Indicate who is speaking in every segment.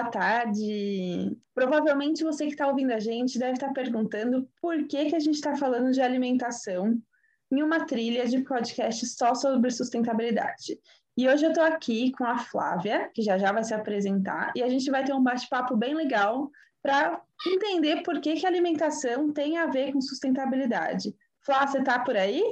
Speaker 1: Boa tarde. Provavelmente você que está ouvindo a gente deve estar tá perguntando por que, que a gente está falando de alimentação em uma trilha de podcast só sobre sustentabilidade. E hoje eu estou aqui com a Flávia, que já já vai se apresentar, e a gente vai ter um bate-papo bem legal para entender por que, que alimentação tem a ver com sustentabilidade. Flávia, você está por aí?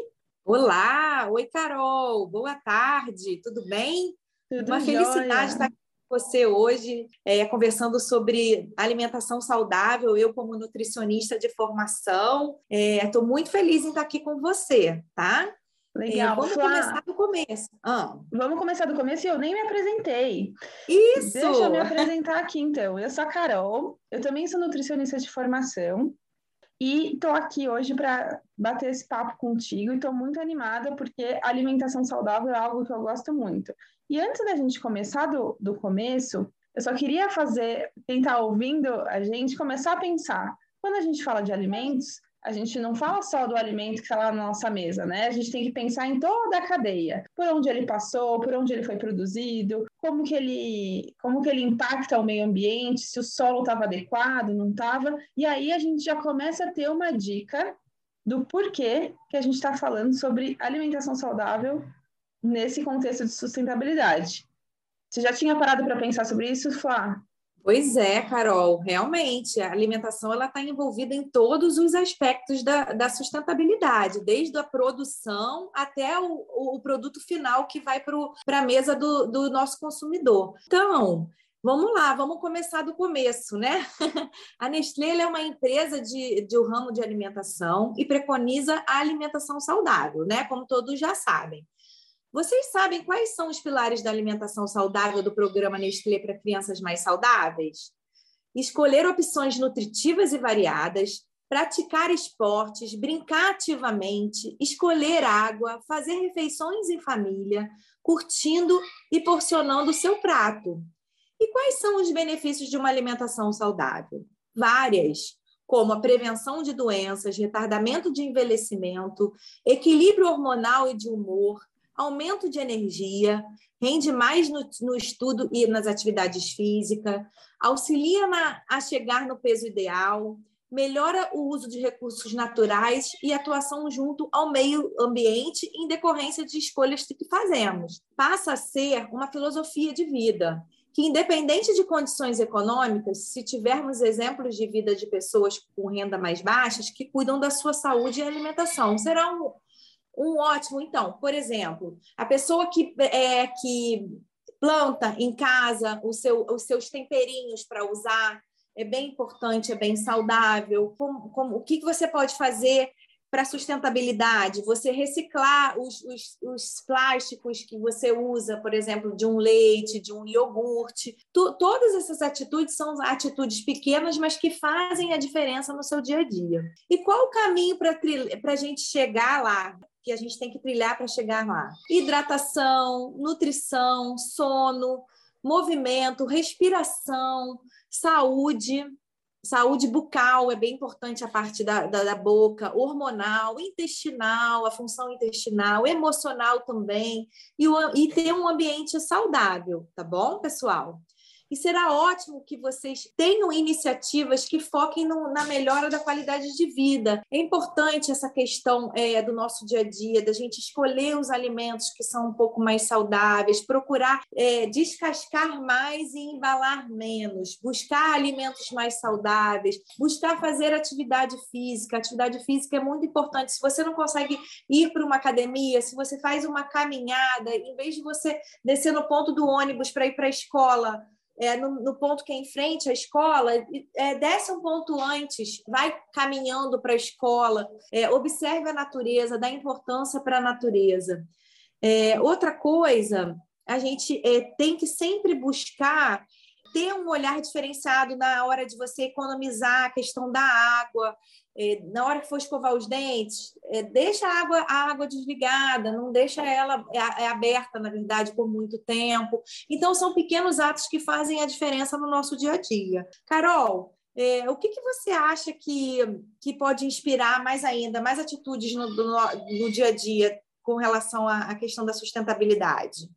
Speaker 2: Olá, oi Carol, boa tarde, tudo bem? Tudo Uma jóia. felicidade estar aqui você hoje, é, conversando sobre alimentação saudável, eu como nutricionista de formação, estou é, muito feliz em estar aqui com você, tá?
Speaker 1: Legal. É,
Speaker 2: vamos Flá. começar do começo.
Speaker 1: Ah. Vamos começar do começo e eu nem me apresentei.
Speaker 2: Isso!
Speaker 1: Deixa eu me apresentar aqui, então. Eu sou a Carol, eu também sou nutricionista de formação e estou aqui hoje para bater esse papo contigo e estou muito animada porque alimentação saudável é algo que eu gosto muito. E antes da gente começar do, do começo, eu só queria fazer, quem está ouvindo a gente, começar a pensar. Quando a gente fala de alimentos, a gente não fala só do alimento que está lá na nossa mesa, né? A gente tem que pensar em toda a cadeia, por onde ele passou, por onde ele foi produzido, como que ele, como que ele impacta o meio ambiente, se o solo estava adequado, não estava. E aí a gente já começa a ter uma dica do porquê que a gente está falando sobre alimentação saudável nesse contexto de sustentabilidade. Você já tinha parado para pensar sobre isso, Flá?
Speaker 2: Pois é, Carol, realmente, a alimentação ela está envolvida em todos os aspectos da, da sustentabilidade, desde a produção até o, o produto final que vai para a mesa do, do nosso consumidor. Então, Vamos lá, vamos começar do começo, né? A Nestlé é uma empresa de, de um ramo de alimentação e preconiza a alimentação saudável, né? Como todos já sabem. Vocês sabem quais são os pilares da alimentação saudável do programa Nestlé para crianças mais saudáveis? Escolher opções nutritivas e variadas, praticar esportes, brincar ativamente, escolher água, fazer refeições em família, curtindo e porcionando o seu prato. E quais são os benefícios de uma alimentação saudável? Várias, como a prevenção de doenças, retardamento de envelhecimento, equilíbrio hormonal e de humor, aumento de energia, rende mais no, no estudo e nas atividades físicas, auxilia na, a chegar no peso ideal, melhora o uso de recursos naturais e atuação junto ao meio ambiente em decorrência de escolhas que fazemos. Passa a ser uma filosofia de vida, que independente de condições econômicas, se tivermos exemplos de vida de pessoas com renda mais baixas que cuidam da sua saúde e alimentação, será um, um ótimo, então, por exemplo, a pessoa que, é, que planta em casa o seu, os seus temperinhos para usar, é bem importante, é bem saudável. Como, como, o que, que você pode fazer para sustentabilidade, você reciclar os, os, os, plásticos que você usa, por exemplo, de um leite, de um iogurte. Tu, todas essas atitudes são atitudes pequenas, mas que fazem a diferença no seu dia a dia. E qual o caminho para a gente chegar lá? Que a gente tem que trilhar para chegar lá? Hidratação, nutrição, sono, movimento, respiração, saúde saúde bucal é bem importante a parte da, da, da, boca, hormonal, intestinal, a função intestinal, emocional também, e, o, e ter um ambiente saudável, tá bom, pessoal? E será ótimo que vocês tenham iniciativas que foquem no, na melhora da qualidade de vida. É importante essa questão é, do nosso dia a dia, da gente escolher os alimentos que são um pouco mais saudáveis, procurar é, descascar mais e embalar menos, buscar alimentos mais saudáveis, buscar fazer atividade física. Atividade física é muito importante. Se você não consegue ir para uma academia, se você faz uma caminhada, em vez de você descer no ponto do ônibus para ir para a escola, é, no, no, ponto que é em frente à escola, é, desce um ponto antes, vai caminhando para a escola, é, observe a natureza, dá importância para a natureza. É, outra coisa, a gente é, tem que sempre buscar ter um olhar diferenciado na hora de você economizar a questão da água, é, na hora que for escovar os dentes, é, deixa a água, a água desligada, não deixa ela é, é, aberta, na verdade, por muito tempo. Então, são pequenos atos que fazem a diferença no nosso dia a dia. Carol, é, o que, que você acha que, que pode inspirar mais ainda, mais atitudes no, no, dia a dia com relação à, questão da sustentabilidade?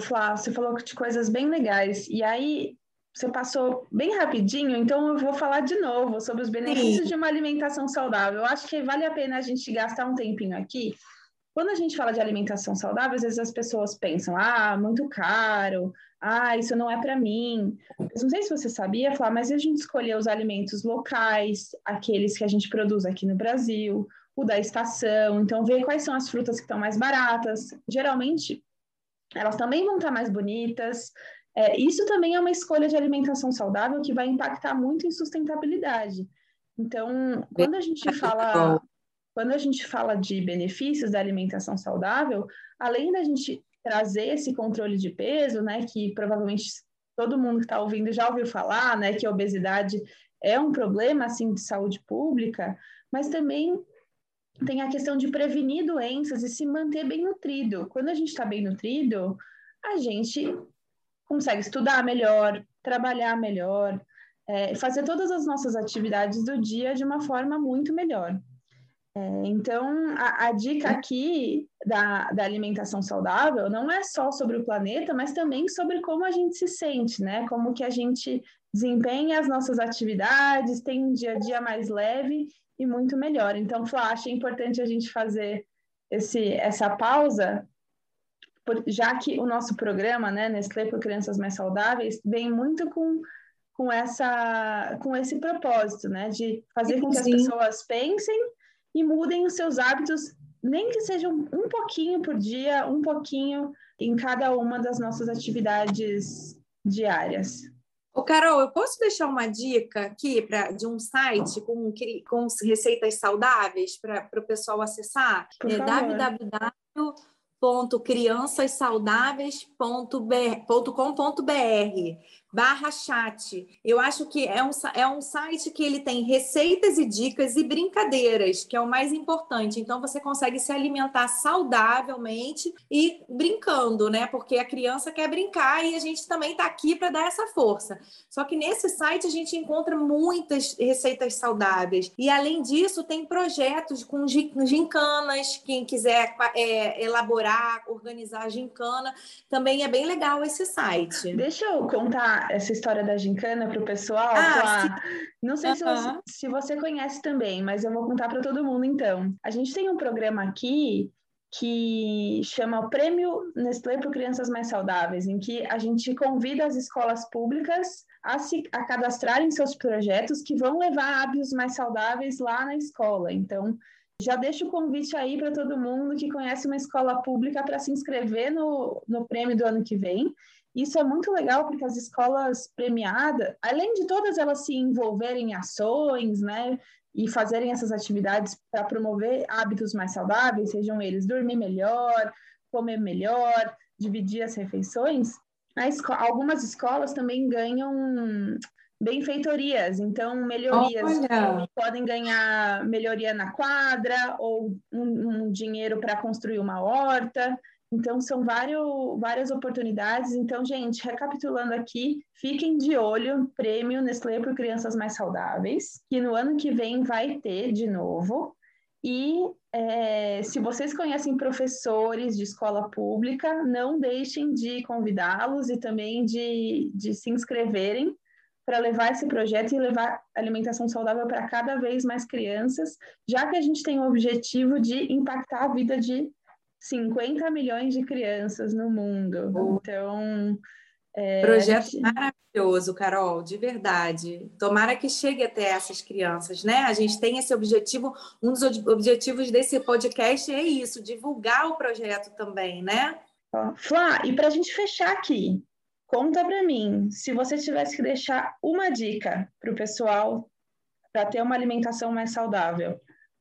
Speaker 1: Flá, você falou de coisas bem legais. E aí, você passou bem rapidinho, então eu vou falar de novo sobre os benefícios Sim. de uma alimentação saudável. Eu acho que vale a pena a gente gastar um tempinho aqui. Quando a gente fala de alimentação saudável, às vezes as pessoas pensam, ah, muito caro, ah, isso não é para mim. Mas não sei se você sabia, Flá, mas a gente escolheu os alimentos locais, aqueles que a gente produz aqui no Brasil, o da estação, então ver quais são as frutas que estão mais baratas. Geralmente, elas também vão estar mais bonitas, é, isso também é uma escolha de alimentação saudável que vai impactar muito em sustentabilidade. Então, quando a gente fala, quando a gente fala de benefícios da alimentação saudável, além da gente trazer esse controle de peso, né, que provavelmente todo mundo que está ouvindo já ouviu falar, né, que a obesidade é um problema assim de saúde pública, mas também tem a questão de prevenir doenças e se manter bem nutrido. Quando a gente está bem nutrido, a gente consegue estudar melhor, trabalhar melhor, é, fazer todas as nossas atividades do dia de uma forma muito melhor. É, então, a, a, dica aqui da, da alimentação saudável não é só sobre o planeta, mas também sobre como a gente se sente, né? Como que a gente desempenha as nossas atividades, tem um dia a dia mais leve e muito melhor. Então, Flá, acho importante a gente fazer esse, essa pausa já que o nosso programa, né, Nestlé por Crianças Mais Saudáveis, vem muito com, com, essa, com esse propósito, né, de fazer com que as pessoas pensem e mudem os seus hábitos, nem que sejam um pouquinho por dia, um pouquinho em cada uma das nossas atividades diárias.
Speaker 2: Ô, Carol, eu posso deixar uma dica aqui pra, de um site com, com receitas saudáveis para o pessoal acessar?
Speaker 1: Por é
Speaker 2: www www.criançassaudáveis.com.br barra chat. Eu acho que é um, é um site que ele tem receitas e dicas e brincadeiras, que é o mais importante. Então, você consegue se alimentar saudavelmente e brincando, né? Porque a criança quer brincar e a gente também está aqui para dar essa força. Só que nesse site a gente encontra muitas receitas saudáveis. E, além disso, tem projetos com gincanas. Quem quiser é, elaborar, organizar gincana, também é bem legal esse site.
Speaker 1: Deixa eu contar essa história da gincana para o pessoal. Ah, Não sei se, você, se você conhece também, mas eu vou contar para todo mundo então. A gente tem um programa aqui que chama o Prêmio Nestlé para Crianças Mais Saudáveis, em que a gente convida as escolas públicas a, se, a cadastrarem seus projetos que vão levar hábitos mais saudáveis lá na escola. Então, já deixo o convite aí para todo mundo que conhece uma escola pública para se inscrever no, no prêmio do ano que vem. Isso é muito legal porque as escolas premiadas, além de todas elas se envolverem em ações, né, e fazerem essas atividades para promover hábitos mais saudáveis, sejam eles dormir melhor, comer melhor, dividir as refeições, esco algumas escolas também ganham benfeitorias, então melhorias Olha. podem ganhar melhoria na quadra ou um, um dinheiro para construir uma horta. Então, são várias oportunidades. Então, gente, recapitulando aqui, fiquem de olho, prêmio Nestlé por Crianças Mais Saudáveis, que no ano que vem vai ter de novo. E é, se vocês conhecem professores de escola pública, não deixem de convidá-los e também de, de se inscreverem para levar esse projeto e levar alimentação saudável para cada vez mais crianças, já que a gente tem o objetivo de impactar a vida de 50 milhões de crianças no mundo. Então.
Speaker 2: É, Projeto gente... maravilhoso, Carol, de verdade. Tomara que chegue até essas crianças, né? A gente tem esse objetivo, um dos objetivos desse podcast é isso, divulgar o projeto também, né?
Speaker 1: Flá, e para a gente fechar aqui, conta para mim, se você tivesse que deixar uma dica para o pessoal para ter uma alimentação mais saudável,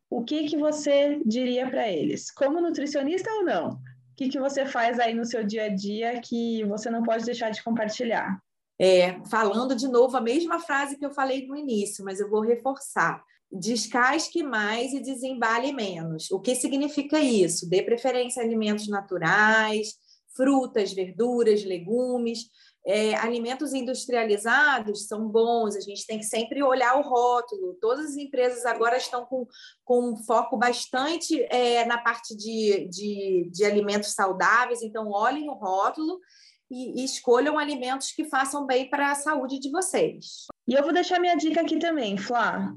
Speaker 1: o que, que você diria para eles? Como nutricionista ou não? O que, que você faz aí no seu dia a dia que você não pode deixar de compartilhar?
Speaker 2: É, falando de novo a mesma frase que eu falei no início, mas eu vou reforçar. Descasque mais e desembale menos. O que significa isso? Dê preferência a alimentos naturais, frutas, verduras, legumes. É, alimentos industrializados são bons, a gente tem que sempre olhar o rótulo. Todas as empresas agora estão com, com um foco bastante é, na parte de, de, de alimentos saudáveis, então olhem o rótulo. e, e escolham alimentos que façam bem para a saúde de vocês.
Speaker 1: E eu vou deixar minha dica aqui também, Flá.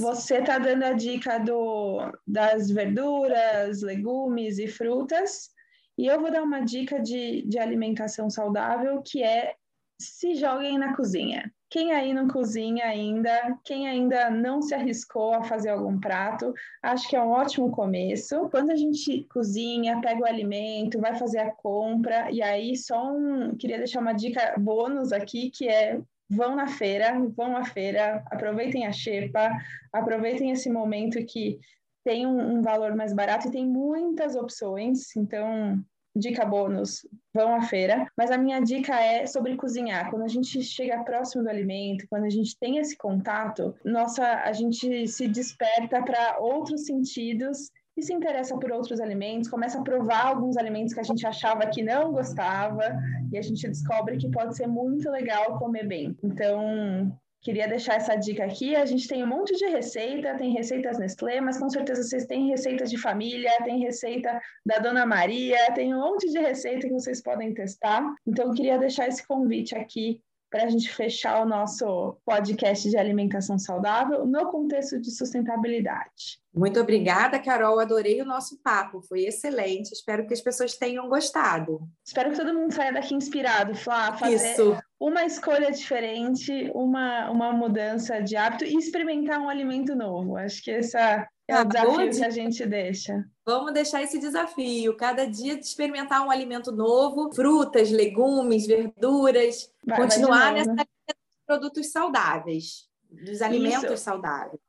Speaker 1: Você está dando a dica do, das verduras, legumes e frutas, e eu vou dar uma dica de, de alimentação saudável, que é se joguem na cozinha. Quem aí não cozinha ainda, quem ainda não se arriscou a fazer algum prato, acho que é um ótimo começo. Quando a gente cozinha, pega o alimento, vai fazer a compra, e aí só um. Queria deixar uma dica bônus aqui, que é vão na feira, vão à feira, aproveitem a xepa, aproveitem esse momento que tem um, um valor mais barato e tem muitas opções, então dica bônus, vão à feira. Mas a minha dica é sobre cozinhar. Quando a gente chega próximo do alimento, quando a gente tem esse contato, nossa, a gente se desperta para outros sentidos e se interessa por outros alimentos, começa a provar alguns alimentos que a gente achava que não gostava e a gente descobre que pode ser muito legal comer bem. Então, Queria deixar essa dica aqui. A gente tem um monte de receita, tem receitas Nestlé, mas com certeza vocês têm receitas de família, tem receita da Dona Maria, tem um monte de receita que vocês podem testar. Então, eu queria deixar esse convite aqui para a gente fechar o nosso podcast de alimentação saudável no contexto de sustentabilidade.
Speaker 2: Muito obrigada, Carol. Adorei o nosso papo, foi excelente. Espero que as pessoas tenham gostado.
Speaker 1: Espero que todo mundo saia daqui inspirado, Flá, fazer Isso. Uma escolha diferente, uma, uma mudança de hábito e experimentar um alimento novo. Acho que essa é o ah, desafio que a gente deixa.
Speaker 2: Vamos deixar esse desafio. Cada dia de experimentar um alimento novo, frutas, legumes, verduras, vai, continuar vai nessa linha de produtos saudáveis, dos alimentos Isso. saudáveis.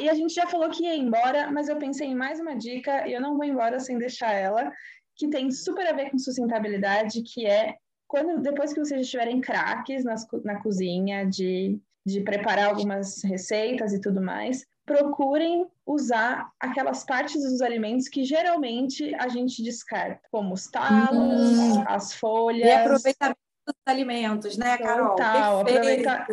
Speaker 1: E a gente já falou que ia embora, mas eu pensei em mais uma dica e eu não vou embora sem deixar ela, que tem super a ver com sustentabilidade, que é quando depois que vocês estiverem craques nas, na cozinha de, de preparar algumas receitas e tudo mais, procurem usar aquelas partes dos alimentos que geralmente a gente descarta, como os talos, hum. as folhas. E
Speaker 2: aproveitamento dos alimentos, né, Carol? Total,
Speaker 1: aproveita,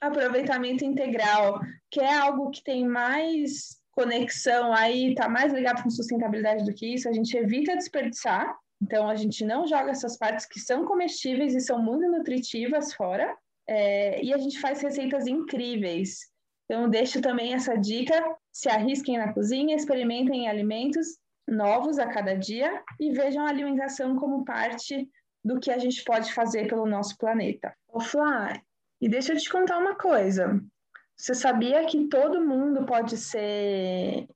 Speaker 1: aproveitamento integral, que é algo que tem mais conexão aí, está mais ligado com sustentabilidade do que isso, a gente evita desperdiçar, então a gente não joga essas partes que são comestíveis e são muito nutritivas fora, é, e a gente faz receitas incríveis. Então deixo também essa dica, se arrisquem na cozinha, experimentem alimentos novos a cada dia e vejam a alimentação como parte do que a gente pode fazer pelo nosso planeta. Ô Flá, e deixa eu te contar uma coisa. Você sabia que todo mundo pode ser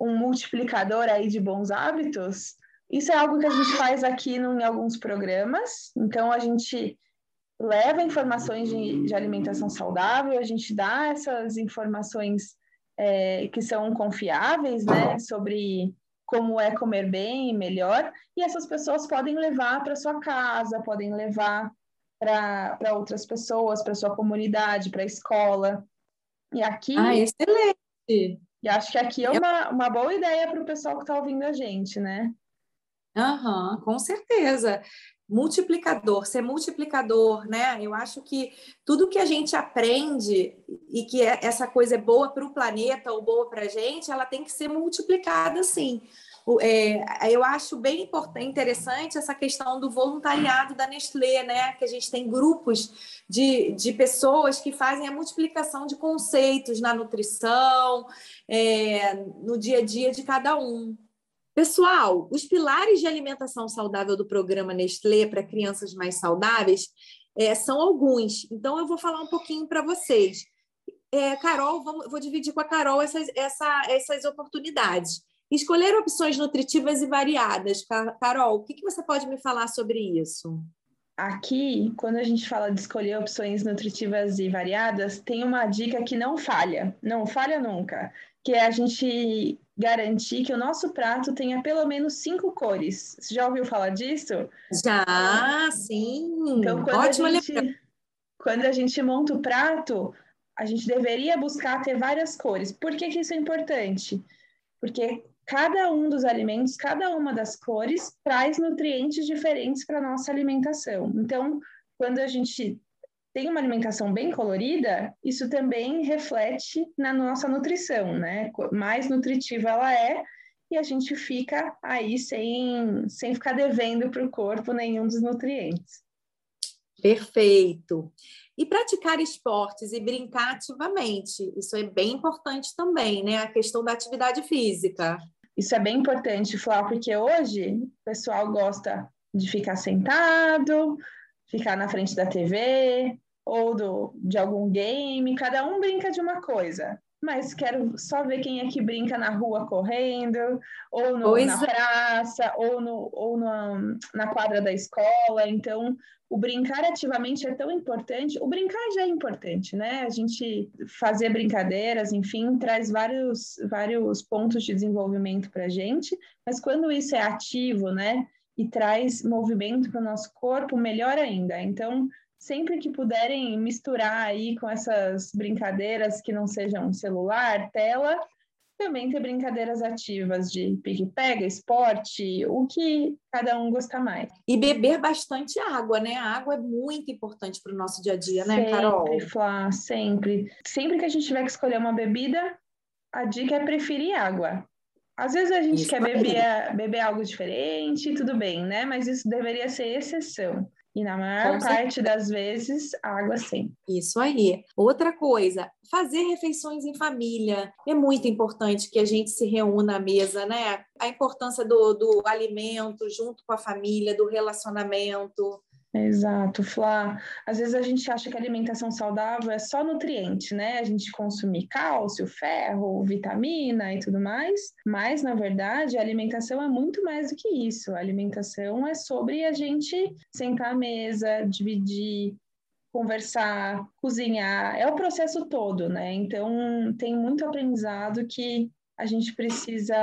Speaker 1: um multiplicador aí de bons hábitos? Isso é algo que a gente faz aqui no, em alguns programas. Então, a gente leva informações de, de alimentação saudável, a gente dá essas informações é, que são confiáveis, né, sobre como é comer bem e melhor, e essas pessoas podem levar para sua casa, podem levar para outras pessoas, para sua comunidade, para a escola. E aqui.
Speaker 2: Ah, excelente!
Speaker 1: E acho que aqui é uma, uma boa ideia para o pessoal que está ouvindo a gente, né?
Speaker 2: Aham, com certeza. Multiplicador, ser multiplicador, né? Eu acho que tudo que a gente aprende e que é, essa coisa é boa para o planeta ou boa para a gente, ela tem que ser multiplicada, sim. É, eu acho bem interessante essa questão do voluntariado da Nestlé, né? Que a gente tem grupos de, de pessoas que fazem a multiplicação de conceitos na nutrição, é, no dia a dia de cada um. Pessoal, os pilares de alimentação saudável do programa Nestlé para crianças mais saudáveis é, são alguns. Então, eu vou falar um pouquinho para vocês. É, Carol, vamos, vou dividir com a Carol essas, essa, essas oportunidades. Escolher opções nutritivas e variadas. Carol, o que, que você pode me falar sobre isso?
Speaker 1: Aqui, quando a gente fala de escolher opções nutritivas e variadas, tem uma dica que não falha, não falha nunca, que é a gente garantir que o nosso prato tenha pelo menos cinco cores. Você já ouviu falar disso?
Speaker 2: Já, sim.
Speaker 1: Então, quando, Ótimo a gente, quando a gente monta o prato, a gente deveria buscar ter várias cores. Por que, que isso é importante? Porque cada um dos alimentos, cada uma das cores, traz nutrientes diferentes para a nossa alimentação. Então, quando a gente tem uma alimentação bem colorida, isso também reflete na nossa nutrição, né? Mais nutritiva ela é, e a gente fica aí sem, sem ficar devendo para o corpo nenhum dos nutrientes.
Speaker 2: Perfeito. E praticar esportes e brincar ativamente, isso é bem importante também, né? A questão da atividade física.
Speaker 1: Isso é bem importante, Flá, porque hoje o pessoal gosta de ficar sentado, ficar na frente da TV ou do, de algum game, cada um brinca de uma coisa mas quero só ver quem é que brinca na rua correndo, ou no, na é. praça, ou, no, ou no, na quadra da escola. Então, o brincar ativamente é tão importante. O brincar já é importante, né? A gente fazer brincadeiras, enfim, traz vários, vários pontos de desenvolvimento para a gente, mas quando isso é ativo, né? E traz movimento para o nosso corpo, melhor ainda. Então, sempre que puderem misturar aí com essas brincadeiras que não sejam celular, tela, também ter brincadeiras ativas de pique-pega, esporte, o que cada um gosta mais.
Speaker 2: E beber bastante água, né? A água é muito importante para o nosso dia a dia, né,
Speaker 1: sempre,
Speaker 2: Carol?
Speaker 1: Sempre, Flá, sempre. Sempre que a gente tiver que escolher uma bebida, a dica é preferir água. Às vezes a gente isso quer beber, beber algo diferente, tudo bem, né? Mas isso deveria ser exceção. E na maior Com parte certeza. das vezes, água sim.
Speaker 2: Isso aí. Outra coisa, fazer refeições em família. É muito importante que a gente se reúna à mesa, né? A importância do, do alimento junto com a família, do relacionamento.
Speaker 1: Exato, Flá. Às vezes a gente acha que a alimentação saudável é só nutriente, né? A gente consumir cálcio, ferro, vitamina e tudo mais, mas na verdade a alimentação é muito mais do que isso. A alimentação é sobre a gente sentar à mesa, dividir, conversar, cozinhar, é o processo todo, né? Então tem muito aprendizado que a gente precisa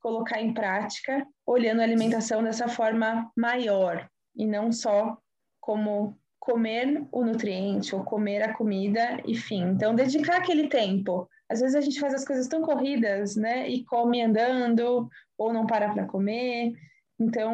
Speaker 1: colocar em prática, olhando a alimentação dessa forma maior, e não só como comer o nutriente ou comer a comida, enfim. Então, dedicar aquele tempo. Às vezes a gente faz as coisas tão corridas, né? E come andando ou não para para comer. Então,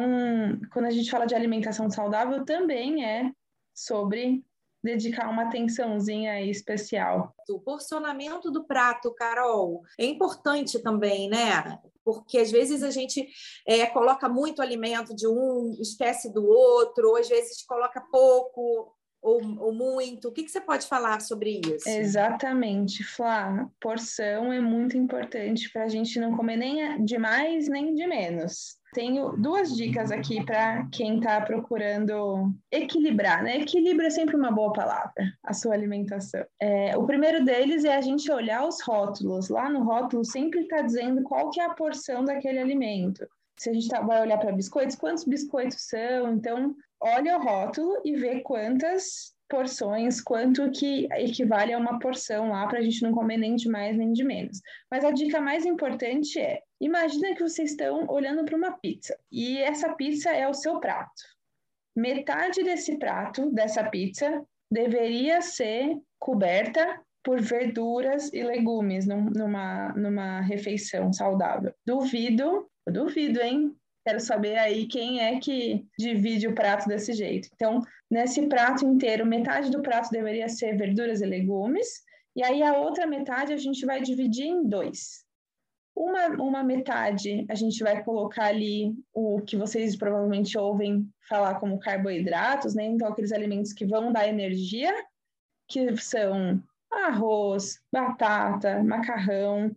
Speaker 1: quando a gente fala de alimentação saudável, também é sobre dedicar uma atençãozinha especial.
Speaker 2: O porcionamento do prato, Carol, é importante também, né? Porque às vezes a gente é, coloca muito alimento de um, esquece do outro, ou às vezes coloca pouco, ou, ou, muito? O que, que, você pode falar sobre isso?
Speaker 1: Exatamente, Flá. Porção é muito importante para a gente não comer nem de mais nem de menos. Tenho duas dicas aqui para quem está procurando equilibrar, né? Equilíbrio é sempre uma boa palavra, a sua alimentação. É, o primeiro deles é a gente olhar os rótulos. Lá no rótulo sempre está dizendo qual que é a porção daquele alimento. Se a gente tá, vai olhar para biscoitos, quantos biscoitos são? Então, olha o rótulo e vê quantas porções, quanto que equivale a uma porção lá para a gente não comer nem de mais nem de menos. Mas a dica mais importante é: imagina que vocês estão olhando para uma pizza e essa pizza é o seu prato. Metade desse prato, dessa pizza, deveria ser coberta por verduras e legumes numa, numa refeição saudável. Duvido, duvido, hein? Quero saber aí quem é que divide o prato desse jeito. Então, nesse prato inteiro, metade do prato deveria ser verduras e legumes, e aí a outra metade a gente vai dividir em dois. Uma, uma metade a gente vai colocar ali o que vocês provavelmente ouvem falar como carboidratos, né? Então, aqueles alimentos que vão dar energia, que são arroz, batata, macarrão,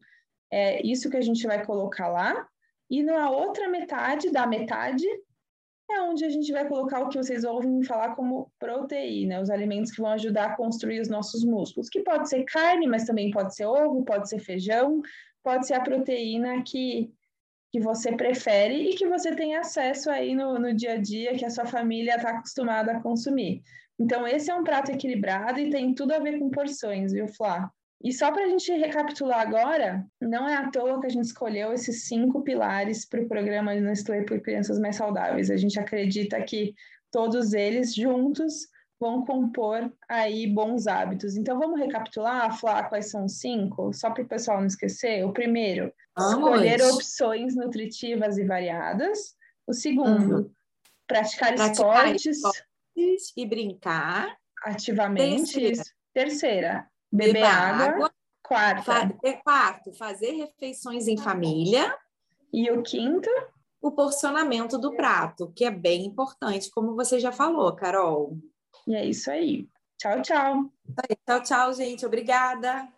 Speaker 1: é isso que a gente vai colocar lá. E na outra metade da metade é onde a gente vai colocar o que vocês ouvem falar como proteína, os alimentos que vão ajudar a construir os nossos músculos, que pode ser carne, mas também pode ser ovo, pode ser feijão, pode ser a proteína que, que você prefere e que você tem acesso aí no, no dia a dia, que a sua família está acostumada a consumir. Então, esse é um prato equilibrado e tem tudo a ver com porções, viu, Flá? E só para a gente recapitular agora, não é à toa que a gente escolheu esses cinco pilares para o programa de Nestlé por Crianças Mais Saudáveis. A gente acredita que todos eles juntos vão compor aí bons hábitos. Então vamos recapitular, Flá, quais são os cinco, só para o pessoal não esquecer. O primeiro, vamos. escolher opções nutritivas e variadas. O segundo, uhum. praticar, praticar esportes, esportes
Speaker 2: e brincar
Speaker 1: ativamente. Terceira, Terceira beber água. água. Quarta.
Speaker 2: Fa quarto, fazer refeições em família.
Speaker 1: E o quinto?
Speaker 2: O porcionamento do prato, que é bem importante, como você já falou, Carol.
Speaker 1: E é isso aí. Tchau, tchau.
Speaker 2: Tchau, tchau, gente. Obrigada.